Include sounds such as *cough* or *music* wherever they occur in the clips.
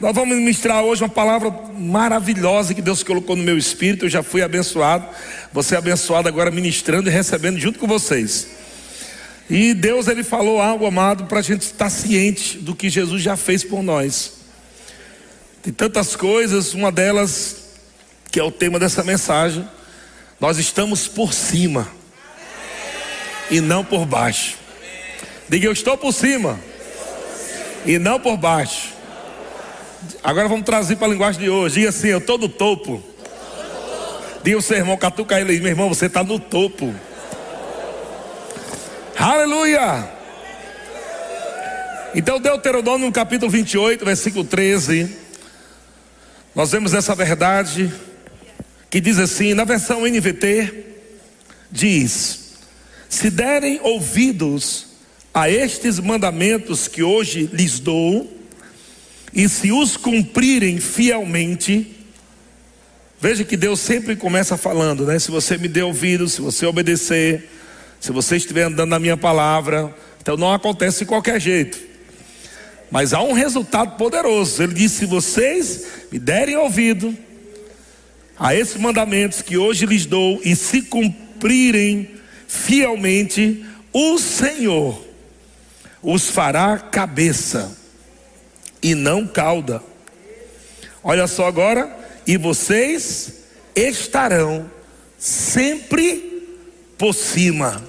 Nós vamos ministrar hoje uma palavra maravilhosa que Deus colocou no meu espírito. Eu já fui abençoado. Você é abençoado agora ministrando e recebendo junto com vocês. E Deus ele falou algo amado para a gente estar ciente do que Jesus já fez por nós. Tem tantas coisas, uma delas que é o tema dessa mensagem. Nós estamos por cima e não por baixo. Diga eu estou por cima e não por baixo. Agora vamos trazer para a linguagem de hoje. Diga assim: eu estou no topo. Diga o seu irmão, catuca ele aí, meu irmão, você está no topo. Aleluia! Então, Deuteronômio capítulo 28, versículo 13. Nós vemos essa verdade que diz assim, na versão NVT, diz: Se derem ouvidos a estes mandamentos que hoje lhes dou, e se os cumprirem fielmente, veja que Deus sempre começa falando, né? Se você me der ouvido, se você obedecer, se você estiver andando na minha palavra, então não acontece de qualquer jeito. Mas há um resultado poderoso. Ele diz: se vocês me derem ouvido a esses mandamentos que hoje lhes dou e se cumprirem fielmente, o Senhor os fará cabeça e não cauda. Olha só agora, e vocês estarão sempre por cima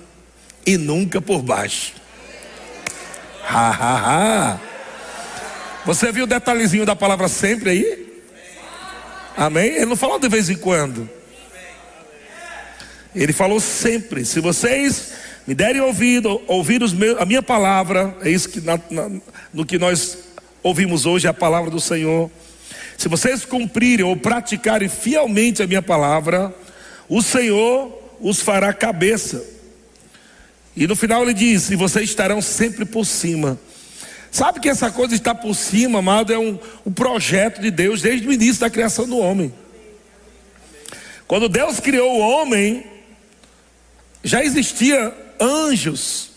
e nunca por baixo. Ha, ha, ha. Você viu o detalhezinho da palavra sempre aí? Amém? Ele não falou de vez em quando. Ele falou sempre. Se vocês me derem ouvido, ouvir meus, a minha palavra, é isso que na, na, no que nós ouvimos hoje a palavra do Senhor. Se vocês cumprirem ou praticarem fielmente a minha palavra, o Senhor os fará cabeça. E no final ele diz: e vocês estarão sempre por cima. Sabe que essa coisa estar por cima, amado, é um, um projeto de Deus desde o início da criação do homem. Quando Deus criou o homem, já existia anjos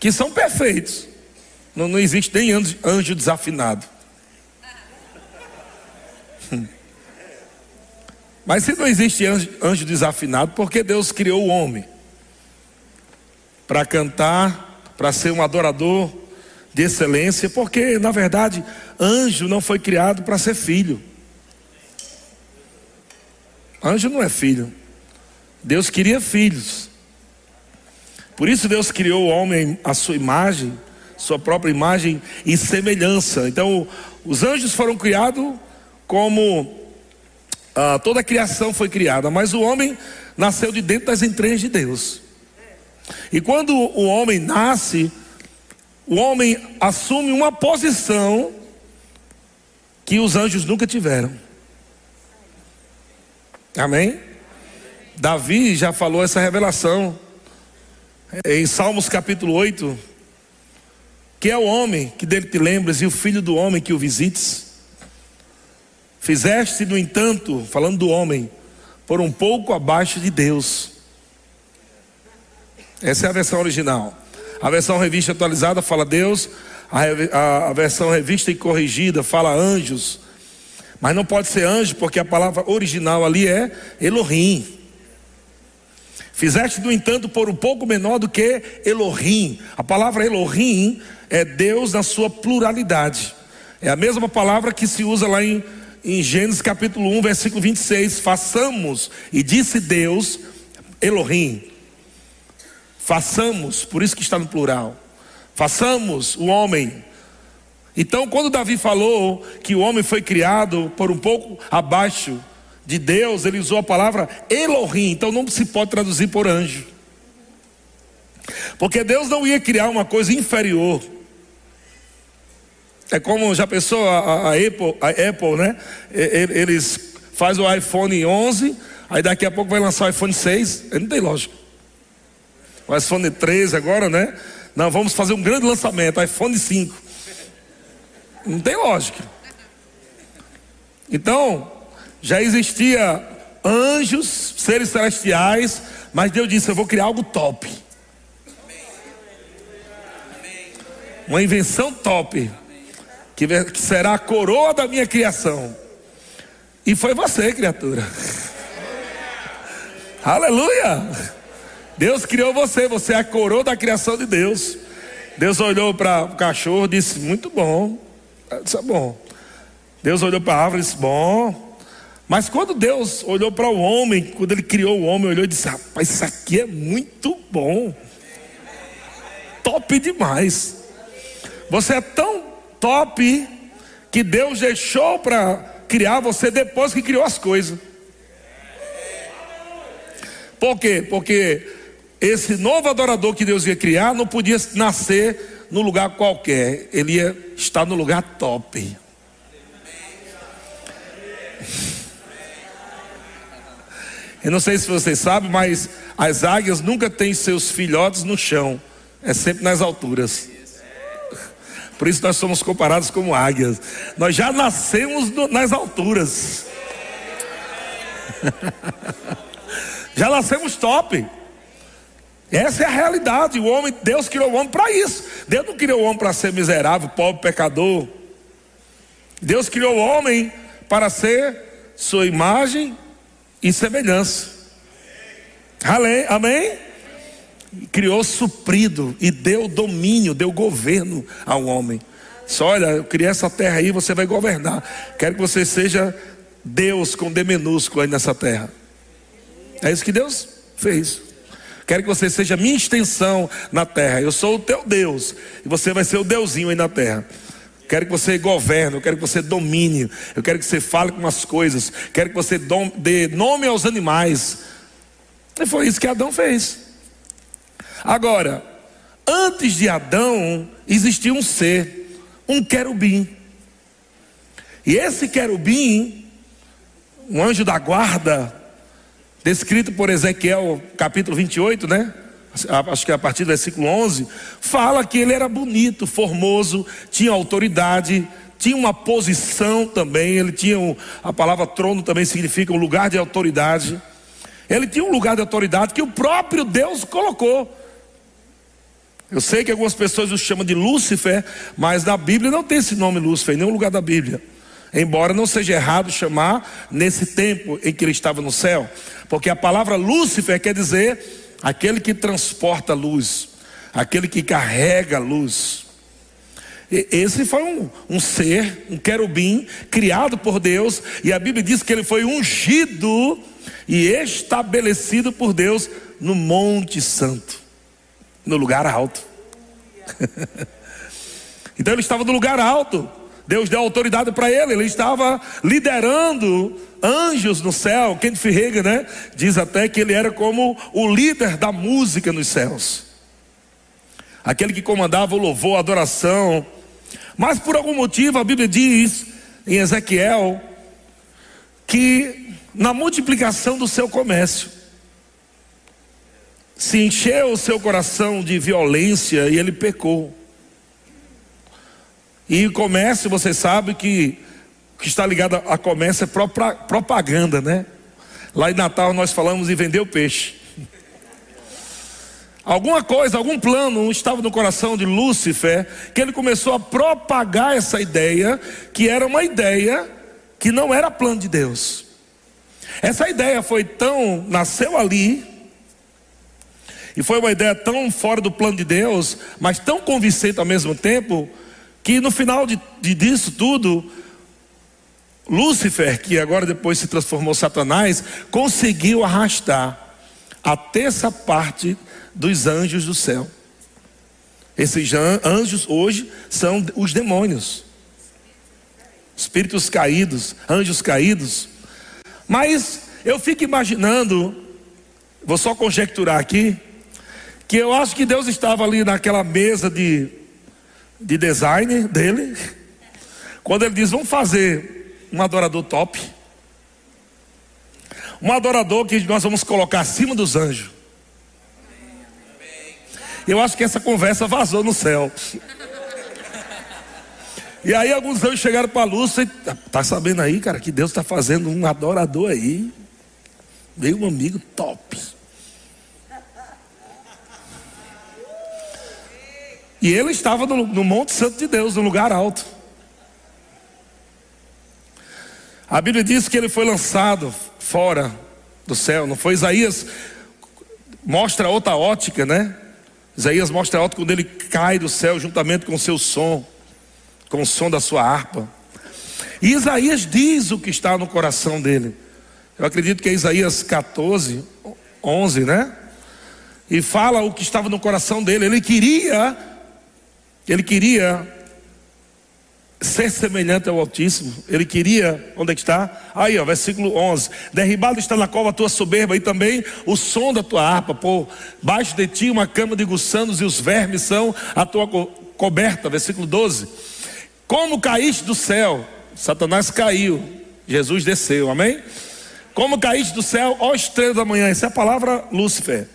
que são perfeitos. Não, não existe nem anjo, anjo desafinado. *laughs* Mas se não existe anjo, anjo desafinado, por que Deus criou o homem? Para cantar, para ser um adorador de excelência, porque na verdade anjo não foi criado para ser filho. Anjo não é filho. Deus queria filhos. Por isso Deus criou o homem à sua imagem sua própria imagem e semelhança. Então, os anjos foram criados como ah, toda a criação foi criada, mas o homem nasceu de dentro das entranhas de Deus. E quando o homem nasce, o homem assume uma posição que os anjos nunca tiveram. Amém? Davi já falou essa revelação em Salmos capítulo 8, que é o homem que dele te lembras e o filho do homem que o visites. Fizeste, no entanto, falando do homem, por um pouco abaixo de Deus. Essa é a versão original. A versão revista atualizada fala Deus, a, a, versão revista e corrigida fala anjos. Mas não pode ser anjo, porque a palavra original ali é Elohim. Fizeste, no entanto, por um pouco menor do que Elohim. A palavra Elohim é Deus na sua pluralidade. É a mesma palavra que se usa lá em, em Gênesis capítulo 1, versículo 26. Façamos, e disse Deus, Elohim. Façamos, por isso que está no plural. Façamos o homem. Então, quando Davi falou que o homem foi criado por um pouco abaixo de Deus, ele usou a palavra Elohim. Então, não se pode traduzir por anjo. Porque Deus não ia criar uma coisa inferior. É como já pensou a, a, Apple, a Apple, né? Eles fazem o iPhone 11, aí daqui a pouco vai lançar o iPhone 6. Não tem lógica. O iPhone 13 agora, né? Não, vamos fazer um grande lançamento, iPhone 5. Não tem lógica. Então, já existia anjos, seres celestiais, mas Deus disse: Eu vou criar algo top. Uma invenção top. Que será a coroa da minha criação. E foi você, criatura. *laughs* Aleluia! Deus criou você, você é a coroa da criação de Deus. Deus olhou para o cachorro e disse: Muito bom, isso é bom. Deus olhou para a árvore e disse: Bom. Mas quando Deus olhou para o homem, quando ele criou o homem, olhou e disse: Rapaz, isso aqui é muito bom. Top demais. Você é tão top que Deus deixou para criar você depois que criou as coisas. Por quê? Porque esse novo adorador que Deus ia criar não podia nascer no lugar qualquer, ele ia estar no lugar top. Eu não sei se vocês sabem, mas as águias nunca têm seus filhotes no chão, é sempre nas alturas. Por isso nós somos comparados como águias. Nós já nascemos no, nas alturas. *laughs* já nascemos top. Essa é a realidade. O homem, Deus criou o homem para isso. Deus não criou o homem para ser miserável, pobre, pecador. Deus criou o homem para ser sua imagem e semelhança. Amém? Criou suprido e deu domínio, deu governo ao homem. Só olha, eu criei essa terra aí, você vai governar. Quero que você seja Deus com D minúsculo aí nessa terra. É isso que Deus fez. Quero que você seja minha extensão na terra. Eu sou o teu Deus e você vai ser o Deusinho aí na terra. Quero que você governe, eu quero que você domine, eu quero que você fale com as coisas, quero que você dê nome aos animais. E foi isso que Adão fez. Agora, antes de Adão, existia um ser, um querubim. E esse querubim, um anjo da guarda, descrito por Ezequiel capítulo 28, né? Acho que é a partir do versículo 11, fala que ele era bonito, formoso, tinha autoridade, tinha uma posição também, ele tinha um, a palavra trono também significa um lugar de autoridade. Ele tinha um lugar de autoridade que o próprio Deus colocou. Eu sei que algumas pessoas o chamam de Lúcifer, mas na Bíblia não tem esse nome Lúcifer em nenhum lugar da Bíblia. Embora não seja errado chamar nesse tempo em que ele estava no céu, porque a palavra Lúcifer quer dizer aquele que transporta luz, aquele que carrega luz. Esse foi um, um ser, um querubim, criado por Deus, e a Bíblia diz que ele foi ungido e estabelecido por Deus no Monte Santo no lugar alto. *laughs* então ele estava no lugar alto. Deus deu autoridade para ele, ele estava liderando anjos no céu. Kent Ferreira, né? Diz até que ele era como o líder da música nos céus. Aquele que comandava o louvor, a adoração. Mas por algum motivo a Bíblia diz em Ezequiel que na multiplicação do seu comércio, se encheu o seu coração de violência e ele pecou. E comércio, você sabe que que está ligado a comércio é propaganda, né? Lá em Natal nós falamos em vender o peixe. Alguma coisa, algum plano estava no coração de Lúcifer, que ele começou a propagar essa ideia, que era uma ideia que não era plano de Deus. Essa ideia foi tão, nasceu ali, e foi uma ideia tão fora do plano de Deus, mas tão convincente ao mesmo tempo, que no final de, de disso tudo, Lúcifer, que agora depois se transformou Satanás, conseguiu arrastar a terça parte dos anjos do céu. Esses anjos hoje são os demônios, espíritos caídos, anjos caídos. Mas eu fico imaginando, vou só conjecturar aqui, que eu acho que Deus estava ali naquela mesa de, de design dele, quando ele diz: Vamos fazer um adorador top, um adorador que nós vamos colocar acima dos anjos. Eu acho que essa conversa vazou no céu. E aí alguns anjos chegaram para a luz e tá sabendo aí, cara, que Deus está fazendo um adorador aí. Veio um amigo top. E ele estava no, no Monte Santo de Deus, no lugar alto. A Bíblia diz que ele foi lançado fora do céu, não foi? Isaías mostra outra ótica, né? Isaías mostra a ótica quando ele cai do céu juntamente com o seu som, com o som da sua harpa. E Isaías diz o que está no coração dele. Eu acredito que é Isaías 14, 11, né? E fala o que estava no coração dele. Ele queria, ele queria ser semelhante ao Altíssimo. Ele queria, onde é que está? Aí, ó, versículo 11: Derribado está na cova a tua soberba e também o som da tua harpa, por baixo de ti uma cama de gusanos e os vermes são a tua co coberta. Versículo 12: Como caíste do céu, Satanás caiu, Jesus desceu, amém? Como caíste do céu, ó estrela da manhã, essa é a palavra Lúcifer.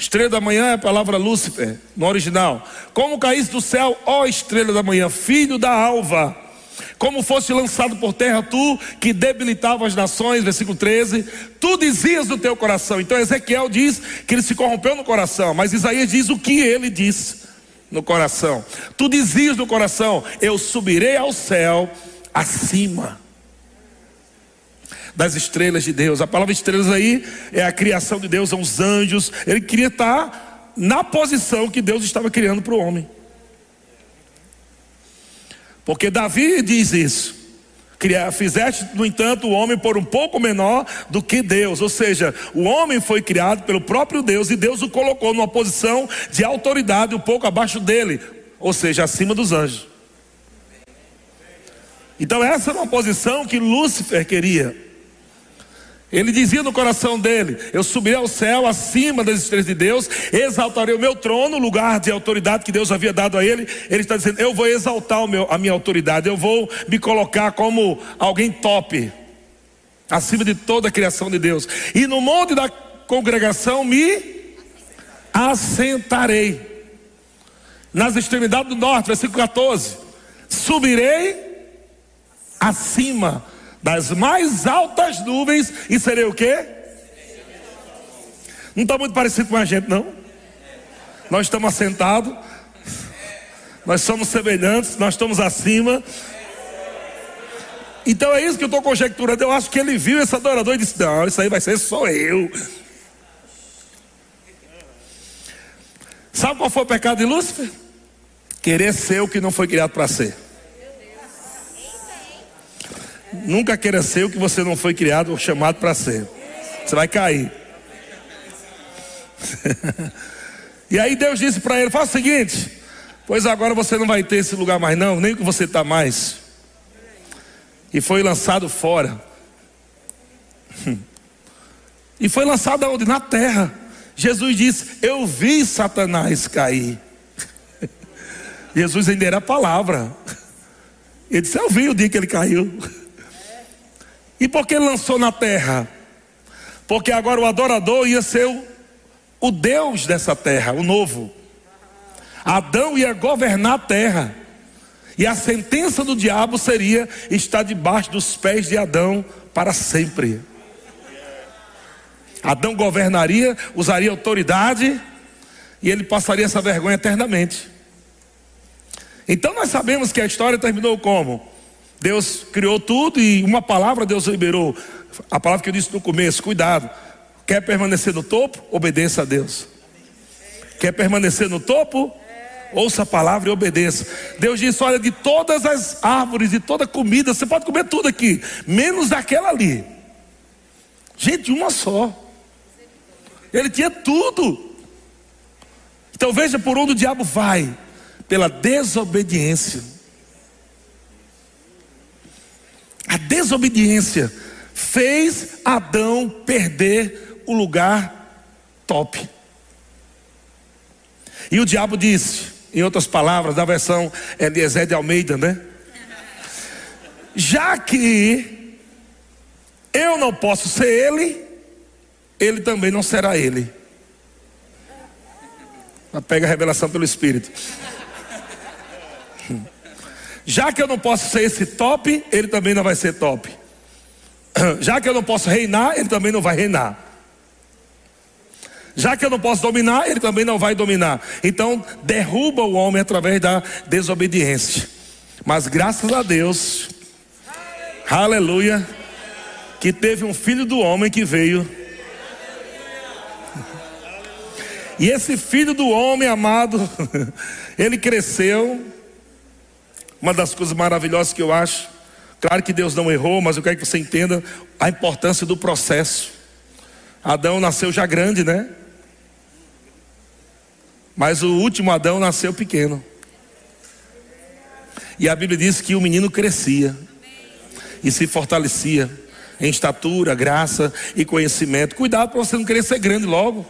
Estrela da manhã é a palavra Lúcifer, no original. Como caíste do céu, ó estrela da manhã, filho da alva. Como fosse lançado por terra, tu que debilitava as nações, versículo 13, tu dizias no teu coração. Então Ezequiel diz que ele se corrompeu no coração, mas Isaías diz o que ele disse no coração. Tu dizias no coração: Eu subirei ao céu acima das estrelas de Deus. A palavra estrelas aí é a criação de Deus, são os anjos. Ele queria estar na posição que Deus estava criando para o homem. Porque Davi diz isso. Fizeste, no entanto, o homem por um pouco menor do que Deus. Ou seja, o homem foi criado pelo próprio Deus e Deus o colocou numa posição de autoridade um pouco abaixo dele, ou seja, acima dos anjos. Então, essa era uma posição que Lúcifer queria. Ele dizia no coração dele: Eu subirei ao céu acima das estrelas de Deus, exaltarei o meu trono, lugar de autoridade que Deus havia dado a ele. Ele está dizendo: Eu vou exaltar meu, a minha autoridade, eu vou me colocar como alguém top, acima de toda a criação de Deus. E no monte da congregação me assentarei. Nas extremidades do norte, versículo 14: Subirei acima das mais altas nuvens e serei o quê? Não está muito parecido com a gente, não? Nós estamos assentados, nós somos semelhantes, nós estamos acima. Então é isso que eu estou conjecturando. Eu acho que ele viu esse adorador e disse: Não, isso aí vai ser só eu. Sabe qual foi o pecado de Lúcifer? Querer ser o que não foi criado para ser. Nunca queira ser o que você não foi criado ou chamado para ser. Você vai cair. *laughs* e aí Deus disse para ele: Faz o seguinte, pois agora você não vai ter esse lugar mais, não, nem que você está mais. E foi lançado fora. *laughs* e foi lançado aonde? Na terra. Jesus disse: Eu vi Satanás cair. *laughs* Jesus ainda era a palavra. Ele disse: Eu vi o dia que ele caiu. E por que lançou na terra? Porque agora o adorador ia ser o, o Deus dessa terra, o novo. Adão ia governar a terra. E a sentença do diabo seria estar debaixo dos pés de Adão para sempre. Adão governaria, usaria autoridade e ele passaria essa vergonha eternamente. Então nós sabemos que a história terminou como? Deus criou tudo e uma palavra Deus liberou. A palavra que eu disse no começo, cuidado. Quer permanecer no topo? Obedeça a Deus. Quer permanecer no topo? Ouça a palavra e obedeça. Deus disse: Olha, de todas as árvores, de toda comida, você pode comer tudo aqui, menos aquela ali. Gente, uma só. Ele tinha tudo. Então veja por onde o diabo vai: pela desobediência. A desobediência fez Adão perder o lugar top. E o diabo disse, em outras palavras, da versão Eliezer de Almeida, né? Já que eu não posso ser ele, ele também não será ele. Pega a revelação pelo Espírito. Já que eu não posso ser esse top, ele também não vai ser top. *clears throat* Já que eu não posso reinar, ele também não vai reinar. Já que eu não posso dominar, ele também não vai dominar. Então, derruba o homem através da desobediência. Mas graças a Deus, Aleluia. Que teve um filho do homem que veio. E esse filho do homem amado, *laughs* ele cresceu. Uma das coisas maravilhosas que eu acho, claro que Deus não errou, mas eu quero que você entenda a importância do processo. Adão nasceu já grande, né? Mas o último Adão nasceu pequeno. E a Bíblia diz que o menino crescia e se fortalecia em estatura, graça e conhecimento. Cuidado para você não querer ser grande logo.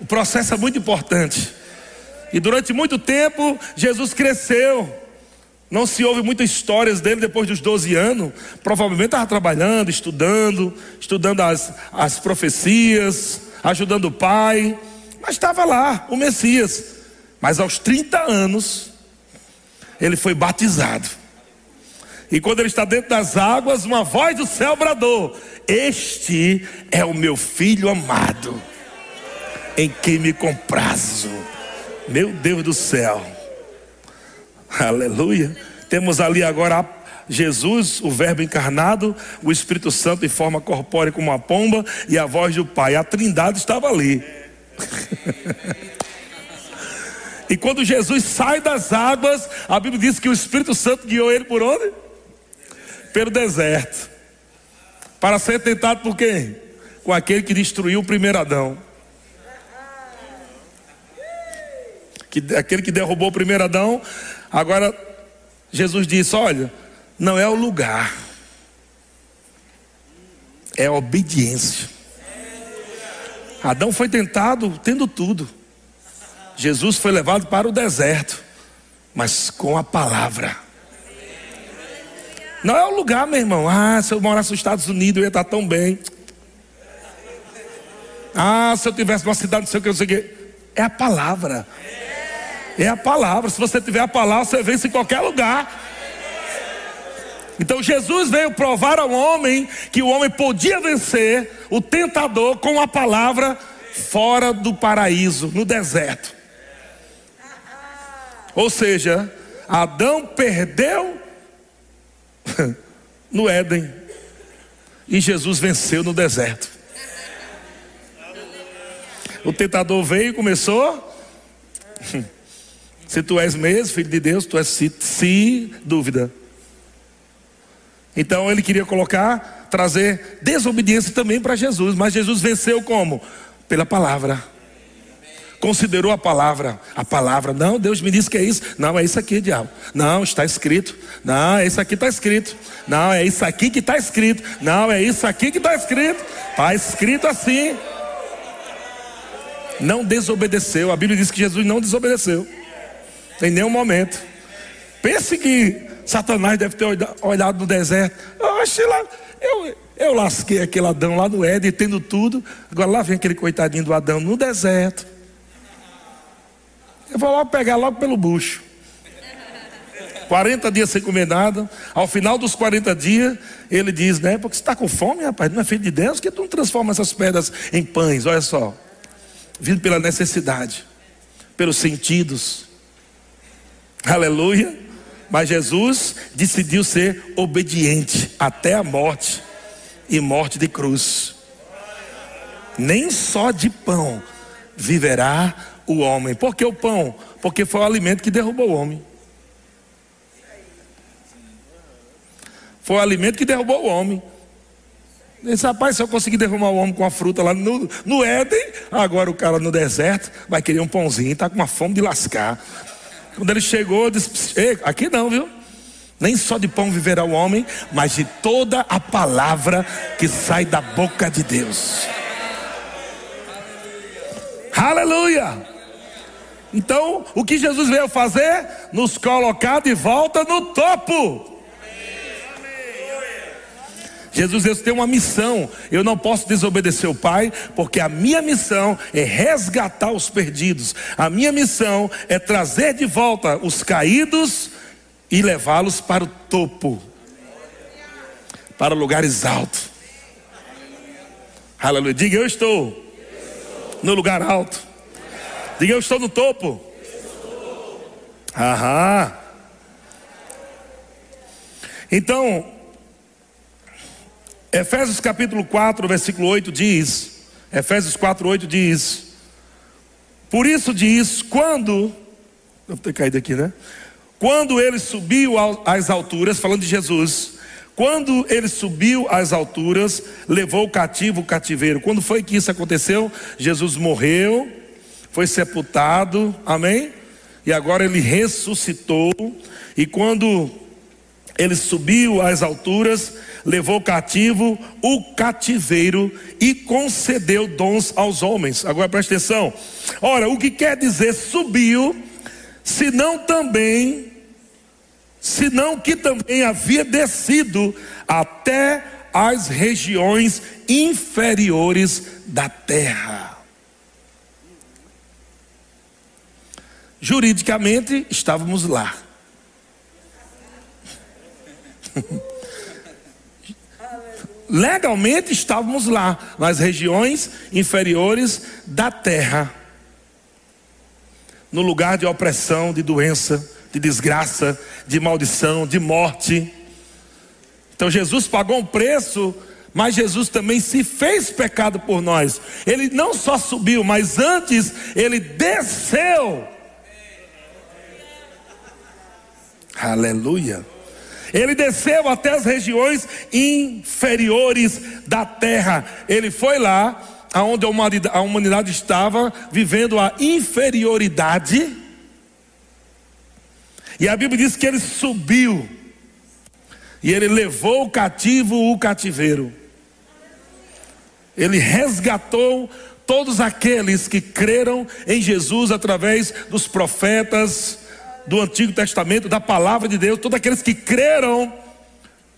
O processo é muito importante. E durante muito tempo, Jesus cresceu. Não se ouve muitas histórias dele depois dos 12 anos. Provavelmente estava trabalhando, estudando, estudando as, as profecias, ajudando o pai. Mas estava lá, o Messias. Mas aos 30 anos, ele foi batizado. E quando ele está dentro das águas, uma voz do céu bradou: Este é o meu filho amado, em quem me comprazo. Meu Deus do céu. Aleluia. Temos ali agora Jesus, o Verbo encarnado, o Espírito Santo em forma corpórea como uma pomba e a voz do Pai. A Trindade estava ali. e quando Jesus sai das águas, a Bíblia diz que o Espírito Santo guiou ele por onde? Pelo deserto. Para ser tentado por quem? Com aquele que destruiu o primeiro Adão. Que, aquele que derrubou o primeiro Adão. Agora, Jesus disse: Olha, não é o lugar, é a obediência. Adão foi tentado tendo tudo. Jesus foi levado para o deserto, mas com a palavra. Não é o lugar, meu irmão. Ah, se eu morasse nos Estados Unidos, eu ia estar tão bem. Ah, se eu tivesse uma cidade, não sei o que, não sei o que. É a palavra. É a palavra. Se você tiver a palavra, você vence em qualquer lugar. Então Jesus veio provar ao homem que o homem podia vencer o tentador com a palavra fora do paraíso, no deserto. Ou seja, Adão perdeu *laughs* no Éden e Jesus venceu no deserto. O tentador veio e começou. *laughs* Se tu és mesmo filho de Deus, tu és se, se dúvida. Então ele queria colocar, trazer desobediência também para Jesus, mas Jesus venceu como? Pela palavra. Considerou a palavra, a palavra, não, Deus me disse que é isso, não, é isso aqui, diabo, não, está escrito, não, é isso aqui está escrito, não, é isso aqui que está escrito, não, é isso aqui que está escrito, está escrito assim. Não desobedeceu, a Bíblia diz que Jesus não desobedeceu, em nenhum momento. Pense que Satanás deve ter olhado no deserto. Oxe, lá, eu, eu lasquei aquele Adão lá no Éden, tendo tudo. Agora lá vem aquele coitadinho do Adão no deserto. Eu vou logo pegar logo pelo bucho. 40 dias sem comer nada. Ao final dos 40 dias, ele diz, né? Porque você está com fome, rapaz, não é filho de Deus, que tu não transforma essas pedras em pães, olha só. Vindo pela necessidade, pelos sentidos. Aleluia. Mas Jesus decidiu ser obediente até a morte e morte de cruz. Nem só de pão viverá o homem. Por que o pão? Porque foi o alimento que derrubou o homem. Foi o alimento que derrubou o homem. Esse rapaz, se eu conseguir derrubar o homem com a fruta lá no, no Éden, agora o cara no deserto vai querer um pãozinho, está com uma fome de lascar. Quando ele chegou, disse: aqui não, viu? Nem só de pão viverá o homem, mas de toda a palavra que sai da boca de Deus. Aleluia! Então, o que Jesus veio fazer? Nos colocar de volta no topo. Jesus Deus tem uma missão. Eu não posso desobedecer o Pai, porque a minha missão é resgatar os perdidos. A minha missão é trazer de volta os caídos e levá-los para o topo, para lugares altos. Aleluia. Diga eu estou no lugar alto. Diga eu estou no topo. Aham. Então, Efésios capítulo 4, versículo 8 diz: Efésios 4, 8 diz: Por isso diz, quando, devo ter caído aqui, né? Quando ele subiu às alturas, falando de Jesus, quando ele subiu às alturas, levou o cativo o cativeiro. Quando foi que isso aconteceu? Jesus morreu, foi sepultado, amém? E agora ele ressuscitou. E quando ele subiu às alturas, levou cativo o cativeiro e concedeu dons aos homens. Agora preste atenção. Ora, o que quer dizer subiu, se não também senão que também havia descido até as regiões inferiores da terra. Juridicamente estávamos lá. Legalmente estávamos lá, nas regiões inferiores da terra, no lugar de opressão, de doença, de desgraça, de maldição, de morte. Então Jesus pagou um preço, mas Jesus também se fez pecado por nós. Ele não só subiu, mas antes ele desceu. Aleluia. Ele desceu até as regiões inferiores da terra. Ele foi lá, aonde a humanidade estava vivendo a inferioridade e a Bíblia diz que ele subiu e ele levou o cativo o cativeiro. Ele resgatou todos aqueles que creram em Jesus através dos profetas do Antigo Testamento, da palavra de Deus, todos aqueles que creram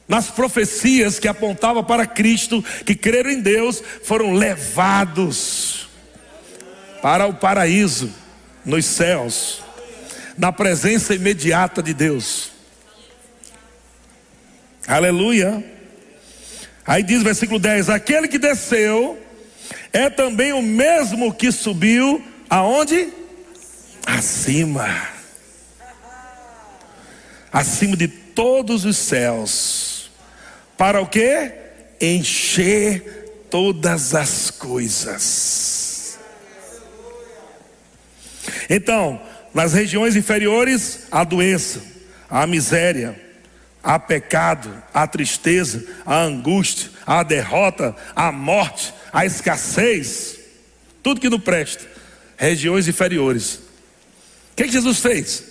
nas profecias que apontavam para Cristo, que creram em Deus, foram levados para o paraíso nos céus na presença imediata de Deus. Aleluia. Aí diz versículo 10: Aquele que desceu é também o mesmo que subiu aonde? Acima. Acima de todos os céus. Para o que? Encher todas as coisas. Então, nas regiões inferiores, a doença, a miséria, a pecado, a tristeza, a angústia, a derrota, a morte, a escassez, tudo que não presta. Regiões inferiores. O que, que Jesus fez?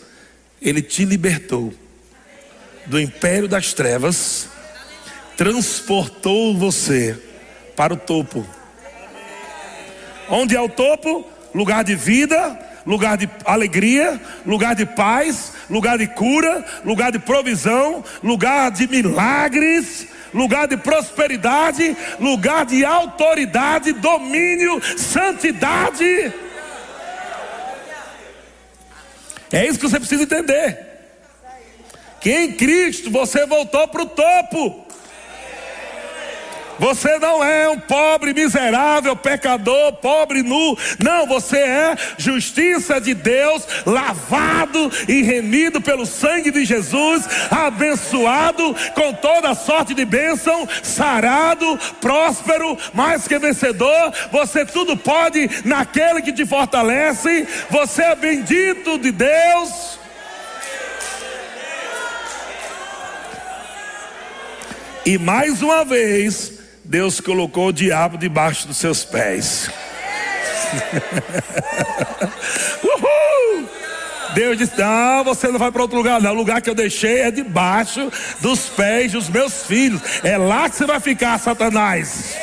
Ele te libertou do império das trevas, transportou você para o topo. Onde é o topo? Lugar de vida, lugar de alegria, lugar de paz, lugar de cura, lugar de provisão, lugar de milagres, lugar de prosperidade, lugar de autoridade, domínio, santidade. É isso que você precisa entender. Que em Cristo você voltou para o topo. Você não é um pobre, miserável, pecador, pobre, nu. Não, você é justiça de Deus, lavado e remido pelo sangue de Jesus, abençoado com toda sorte de bênção, sarado, próspero, mais que vencedor. Você tudo pode naquele que te fortalece. Você é bendito de Deus. E mais uma vez, Deus colocou o diabo debaixo dos seus pés. *laughs* Uhul! Deus disse: Não, você não vai para outro lugar, não. O lugar que eu deixei é debaixo dos pés dos meus filhos. É lá que você vai ficar, Satanás.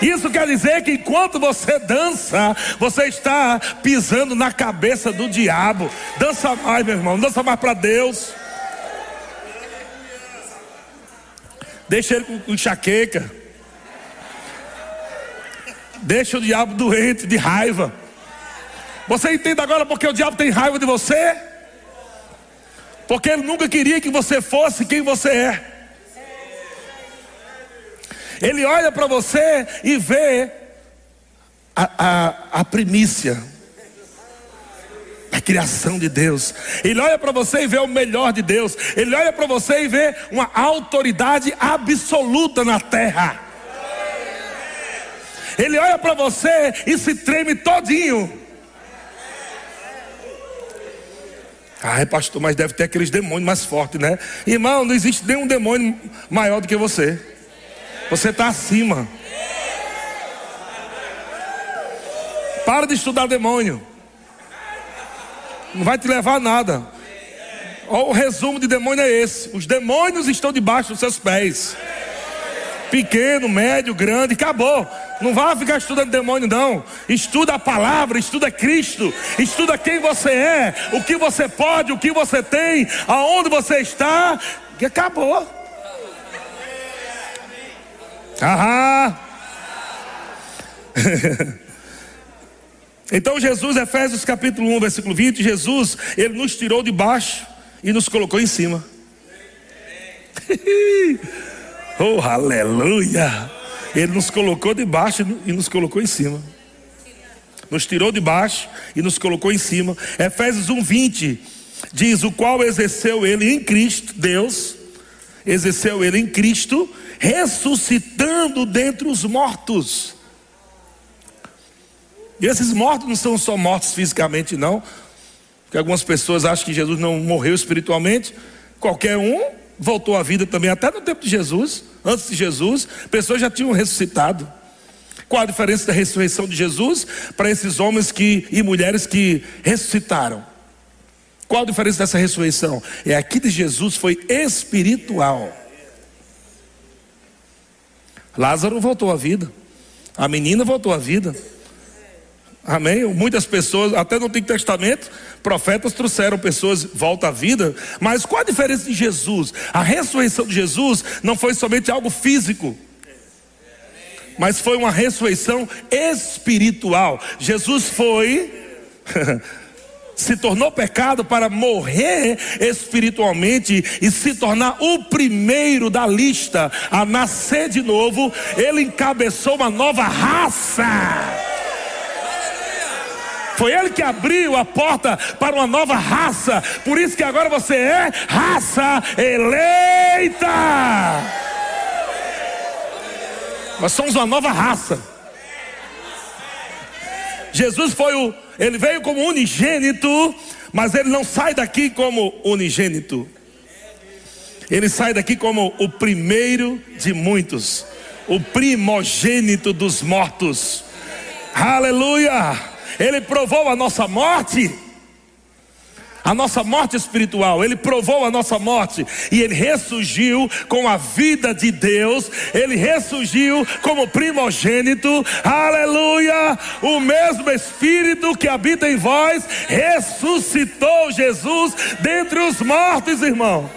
Isso quer dizer que enquanto você dança, você está pisando na cabeça do diabo. Dança mais, meu irmão, dança mais para Deus. Deixa ele com enxaqueca. Deixa o diabo doente de raiva. Você entende agora porque o diabo tem raiva de você? Porque ele nunca queria que você fosse quem você é. Ele olha para você e vê a, a, a primícia. Criação de Deus. Ele olha para você e vê o melhor de Deus. Ele olha para você e vê uma autoridade absoluta na terra. Ele olha para você e se treme todinho. Ai, pastor, mas deve ter aqueles demônios mais fortes, né? Irmão, não existe nenhum demônio maior do que você. Você está acima. Para de estudar demônio. Não vai te levar a nada. O resumo de demônio é esse: os demônios estão debaixo dos seus pés. Pequeno, médio, grande, acabou. Não vá ficar estudando demônio, não. Estuda a palavra, estuda Cristo, estuda quem você é, o que você pode, o que você tem, aonde você está, e acabou. Aham. *laughs* então Jesus, Efésios capítulo 1, versículo 20, Jesus, ele nos tirou de baixo e nos colocou em cima. *laughs* oh, aleluia! Ele nos colocou de baixo e nos colocou em cima. Nos tirou de baixo e nos colocou em cima. Efésios 1, 20 diz: O qual exerceu ele em Cristo, Deus, exerceu ele em Cristo, ressuscitando dentre os mortos. E esses mortos não são só mortos fisicamente, não. Porque algumas pessoas acham que Jesus não morreu espiritualmente. Qualquer um voltou à vida também, até no tempo de Jesus, antes de Jesus, pessoas já tinham ressuscitado. Qual a diferença da ressurreição de Jesus para esses homens que, e mulheres que ressuscitaram? Qual a diferença dessa ressurreição? É aqui de Jesus foi espiritual. Lázaro voltou à vida. A menina voltou à vida. Amém? Muitas pessoas, até no Antigo Testamento, profetas trouxeram pessoas volta à vida. Mas qual a diferença de Jesus? A ressurreição de Jesus não foi somente algo físico, mas foi uma ressurreição espiritual. Jesus foi *laughs* se tornou pecado para morrer espiritualmente e se tornar o primeiro da lista a nascer de novo, ele encabeçou uma nova raça. Foi ele que abriu a porta para uma nova raça. Por isso que agora você é raça eleita. Nós somos uma nova raça. Jesus foi o ele veio como unigênito, mas ele não sai daqui como unigênito. Ele sai daqui como o primeiro de muitos, o primogênito dos mortos. Aleluia! Ele provou a nossa morte. A nossa morte espiritual, ele provou a nossa morte. E ele ressurgiu com a vida de Deus, ele ressurgiu como primogênito, aleluia! O mesmo Espírito que habita em vós ressuscitou Jesus dentre os mortos, irmão.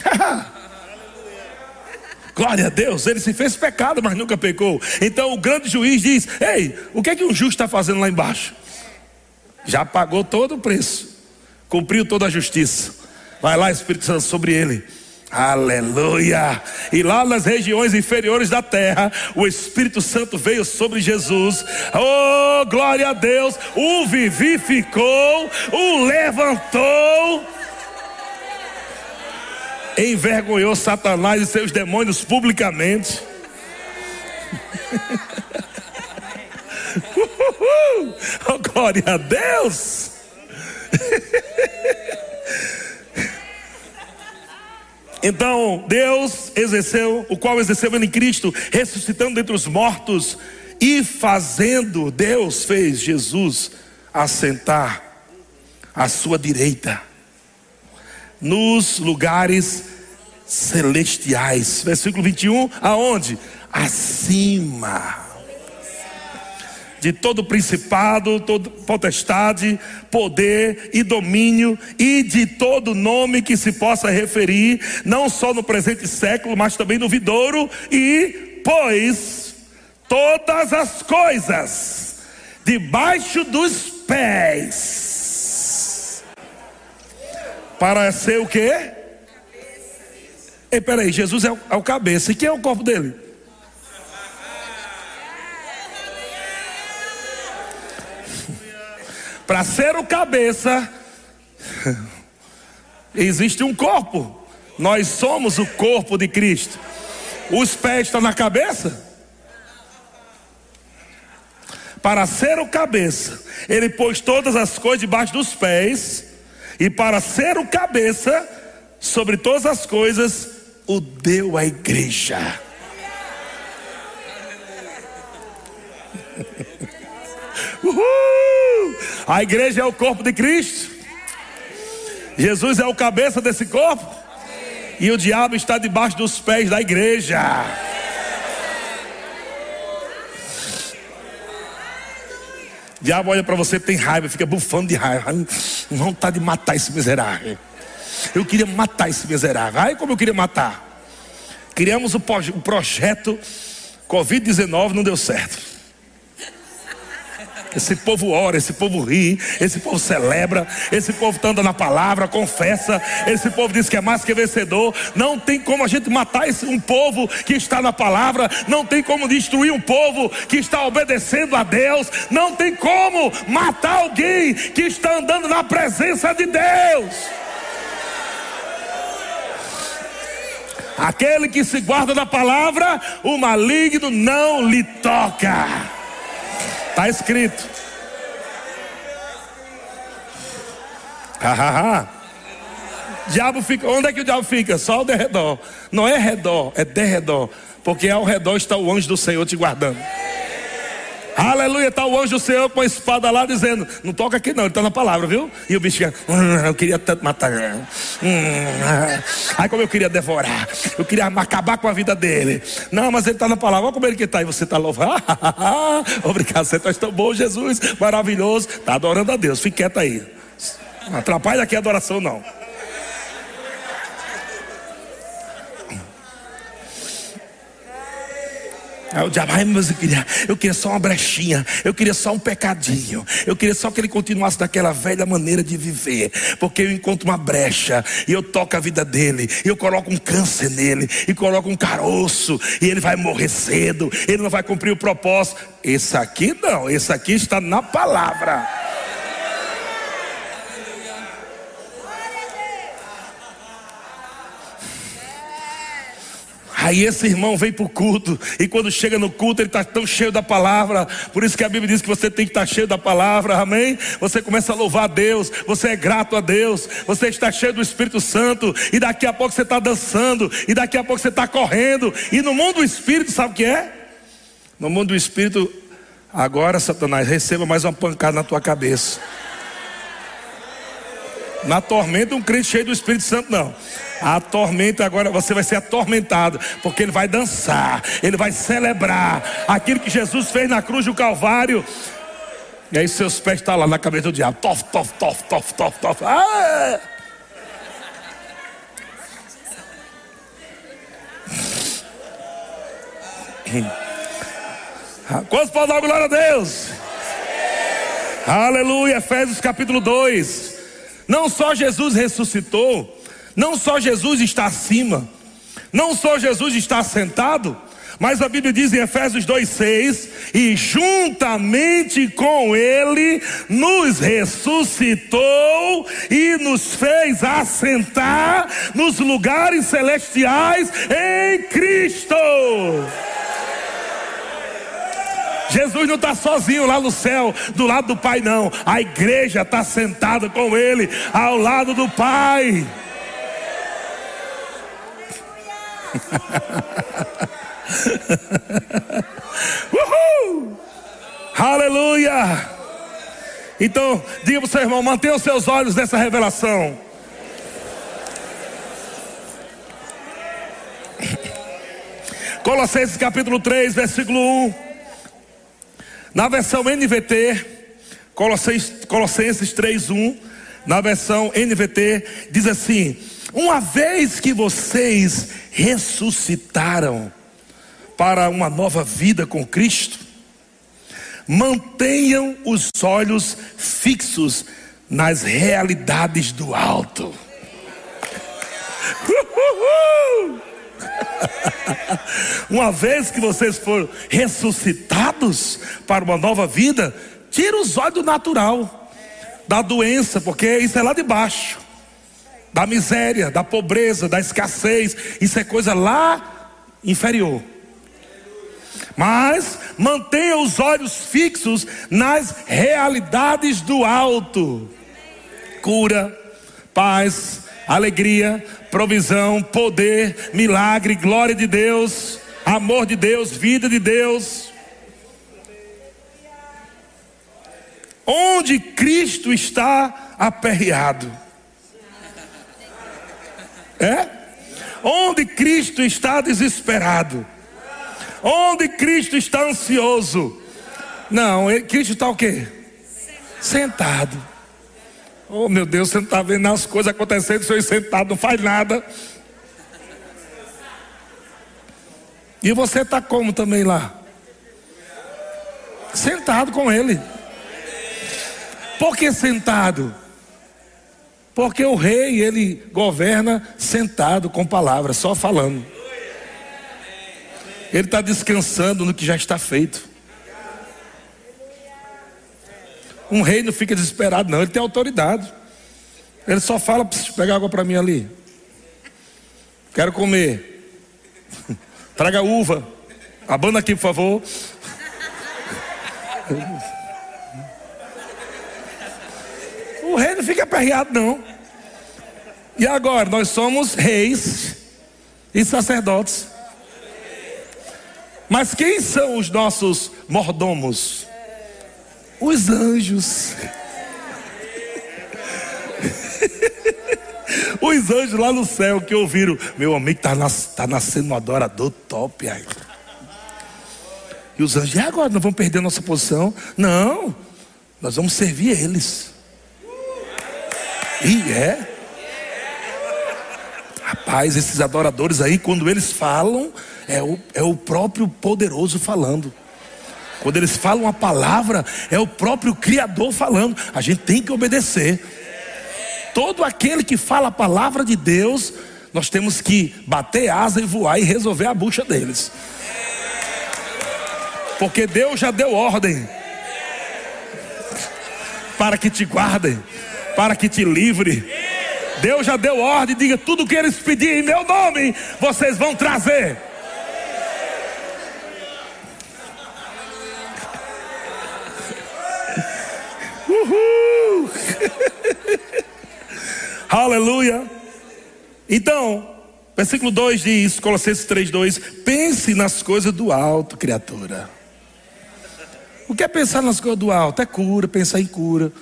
*laughs* Glória a Deus, ele se fez pecado, mas nunca pecou. Então o grande juiz diz: Ei, o que é que um justo está fazendo lá embaixo? Já pagou todo o preço, cumpriu toda a justiça. Vai lá, Espírito Santo, sobre ele. Aleluia! E lá nas regiões inferiores da terra, o Espírito Santo veio sobre Jesus. Oh, glória a Deus! O vivificou, o levantou. Envergonhou Satanás e seus demônios publicamente. *laughs* Oh, glória a Deus! *laughs* Então, Deus exerceu, o qual exerceu em Cristo, ressuscitando dentre os mortos e fazendo, Deus fez Jesus assentar à sua direita, nos lugares celestiais. Versículo 21, aonde? Acima de todo principado, toda potestade, poder e domínio e de todo nome que se possa referir, não só no presente século, mas também no vidouro, e pois todas as coisas debaixo dos pés. Para ser o quê? Ei, peraí, Jesus é o, é o cabeça. E quem é o corpo dele? *laughs* para ser o cabeça, *laughs* existe um corpo. Nós somos o corpo de Cristo. Os pés estão na cabeça? Para ser o cabeça, ele pôs todas as coisas debaixo dos pés, e para ser o cabeça, sobre todas as coisas, o deu à igreja. *laughs* Uhul! A igreja é o corpo de Cristo. Jesus é o cabeça desse corpo. E o diabo está debaixo dos pés da igreja. O diabo olha para você, tem raiva, fica bufando de raiva. Vontade de matar esse miserável. Eu queria matar esse miserável. Ai, como eu queria matar. Criamos o projeto Covid-19, não deu certo. Esse povo ora, esse povo ri, esse povo celebra, esse povo tá anda na palavra, confessa, esse povo diz que é mais que vencedor. Não tem como a gente matar esse, um povo que está na palavra, não tem como destruir um povo que está obedecendo a Deus, não tem como matar alguém que está andando na presença de Deus. Aquele que se guarda da palavra, o maligno não lhe toca. Está escrito. diabo fica, onde é que o diabo fica? Só ao derredor. Não é redor, é derredor. Porque ao redor está o anjo do Senhor te guardando. Aleluia, está o anjo Senhor com a espada lá dizendo: Não toca aqui não, ele está na palavra, viu? E o bicho hum, Eu queria tanto matar. Hum, ai, como eu queria devorar, eu queria acabar com a vida dele. Não, mas ele está na palavra, olha como ele que está, e você está louvando. *laughs* Obrigado, você está tão bom, Jesus, maravilhoso. Está adorando a Deus, fique quieto aí. Não atrapalha aqui a adoração, não. Aí o diabo, ai, mas eu queria, eu queria só uma brechinha, eu queria só um pecadinho, eu queria só que ele continuasse daquela velha maneira de viver, porque eu encontro uma brecha e eu toco a vida dele, e eu coloco um câncer nele, e coloco um caroço, e ele vai morrer cedo, ele não vai cumprir o propósito. Esse aqui não, esse aqui está na palavra. Aí esse irmão vem para o culto, e quando chega no culto, ele está tão cheio da palavra. Por isso que a Bíblia diz que você tem que estar tá cheio da palavra, amém? Você começa a louvar a Deus, você é grato a Deus, você está cheio do Espírito Santo, e daqui a pouco você está dançando, e daqui a pouco você está correndo, e no mundo do Espírito, sabe o que é? No mundo do Espírito, agora, Satanás, receba mais uma pancada na tua cabeça. Na tormenta, um crente cheio do Espírito Santo, não. A tormenta agora você vai ser atormentado, porque ele vai dançar, ele vai celebrar aquilo que Jesus fez na cruz do Calvário. E aí seus pés estão tá lá na cabeça do diabo. Tof, tof, tof, tof, tof, tof. Ah! *laughs* Quantos podem dar glória a Deus? Aleluia, Efésios capítulo 2. Não só Jesus ressuscitou, não só Jesus está acima, não só Jesus está sentado, mas a Bíblia diz em Efésios 2,6: e juntamente com Ele nos ressuscitou e nos fez assentar nos lugares celestiais em Cristo. Jesus não está sozinho lá no céu, do lado do Pai, não. A igreja está sentada com Ele, ao lado do Pai. *laughs* Uhul! Aleluia! Então, diga para o seu irmão: mantenha os seus olhos nessa revelação. *coughs* Colossenses capítulo 3, versículo 1. Na versão NVT, Colossenses, Colossenses 3:1, na versão NVT diz assim: "Uma vez que vocês ressuscitaram para uma nova vida com Cristo, mantenham os olhos fixos nas realidades do alto." *laughs* Uma vez que vocês foram ressuscitados para uma nova vida, tira os olhos do natural. da doença, porque isso é lá de baixo, da miséria, da pobreza, da escassez, isso é coisa lá inferior. Mas mantenha os olhos fixos nas realidades do alto: cura, paz, alegria, provisão, poder, milagre, glória de Deus, amor de Deus, vida de Deus. Onde Cristo está aperreado? É? Onde Cristo está desesperado? Onde Cristo está ansioso? Não, Cristo está o quê? Sentado. Oh meu Deus, você não está vendo as coisas acontecendo, senhor sentado, não faz nada. E você está como também lá? Sentado com ele. Por que sentado? Porque o rei, ele governa sentado com palavras, só falando. Ele está descansando no que já está feito. Um rei não fica desesperado, não, ele tem autoridade. Ele só fala: pega água para mim ali. Quero comer. *laughs* Traga uva. Abana aqui, por favor. *laughs* O rei não fica aperreado, não. E agora, nós somos reis e sacerdotes. Mas quem são os nossos mordomos? Os anjos. *laughs* Os anjos lá no céu que ouviram, meu amigo está nas, tá nascendo um adorador top aí. E os anjos, e agora? Nós vamos perder nossa posição? Não, nós vamos servir eles. E é. Rapaz, esses adoradores aí, quando eles falam, é o, é o próprio poderoso falando. Quando eles falam a palavra, é o próprio Criador falando. A gente tem que obedecer. Todo aquele que fala a palavra de Deus, nós temos que bater asa e voar e resolver a bucha deles. Porque Deus já deu ordem para que te guardem, para que te livre. Deus já deu ordem, diga tudo que eles pedirem em meu nome, vocês vão trazer. *laughs* *laughs* Aleluia! Então, versículo 2 diz, Colossenses 3:2, pense nas coisas do alto, criatura. O que é pensar nas coisas do alto? É cura, pensar em cura,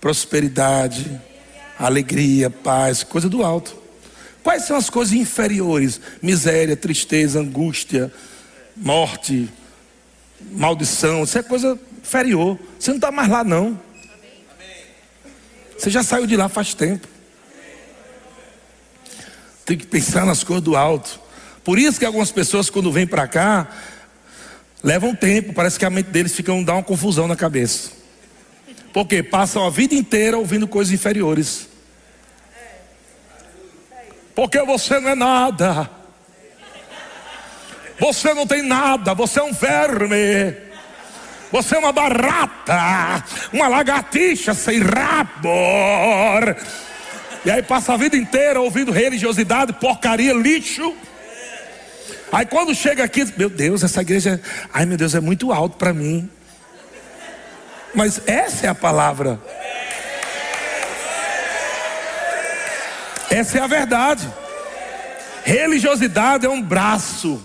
prosperidade, alegria, paz, coisa do alto. Quais são as coisas inferiores? Miséria, tristeza, angústia, morte, maldição. Isso é coisa inferior. Você não está mais lá, não. Você já saiu de lá faz tempo. Tem que pensar nas coisas do alto. Por isso que algumas pessoas, quando vêm para cá, levam tempo. Parece que a mente deles fica dá uma confusão na cabeça. Porque passam a vida inteira ouvindo coisas inferiores. Porque você não é nada. Você não tem nada, você é um verme. Você é uma barata, uma lagartixa sem rabo. E aí passa a vida inteira ouvindo religiosidade, porcaria, lixo. Aí quando chega aqui, meu Deus, essa igreja, ai meu Deus, é muito alto para mim. Mas essa é a palavra. Essa é a verdade. Religiosidade é um braço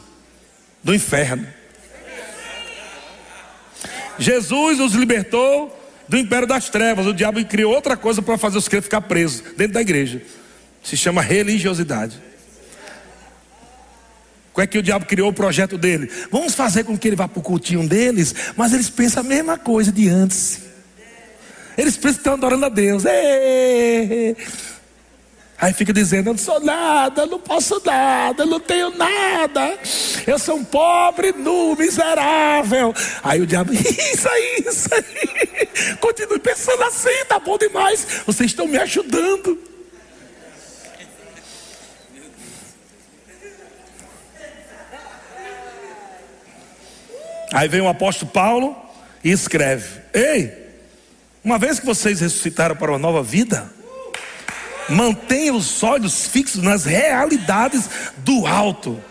do inferno. Jesus nos libertou do império das trevas. O diabo criou outra coisa para fazer os crentes ficar presos dentro da igreja. Se chama religiosidade. Como é que o diabo criou o projeto dele? Vamos fazer com que ele vá para o cultinho deles, mas eles pensam a mesma coisa de antes. Eles pensam que estão adorando a Deus. Aí fica dizendo: Eu não sou nada, não posso nada, não tenho nada, eu sou um pobre, nu, miserável. Aí o diabo, *laughs* isso aí, isso aí. Continue pensando assim, tá bom demais. Vocês estão me ajudando. Aí vem o apóstolo Paulo e escreve: Ei, Uma vez que vocês ressuscitaram para uma nova vida, mantenha os olhos fixos nas realidades do alto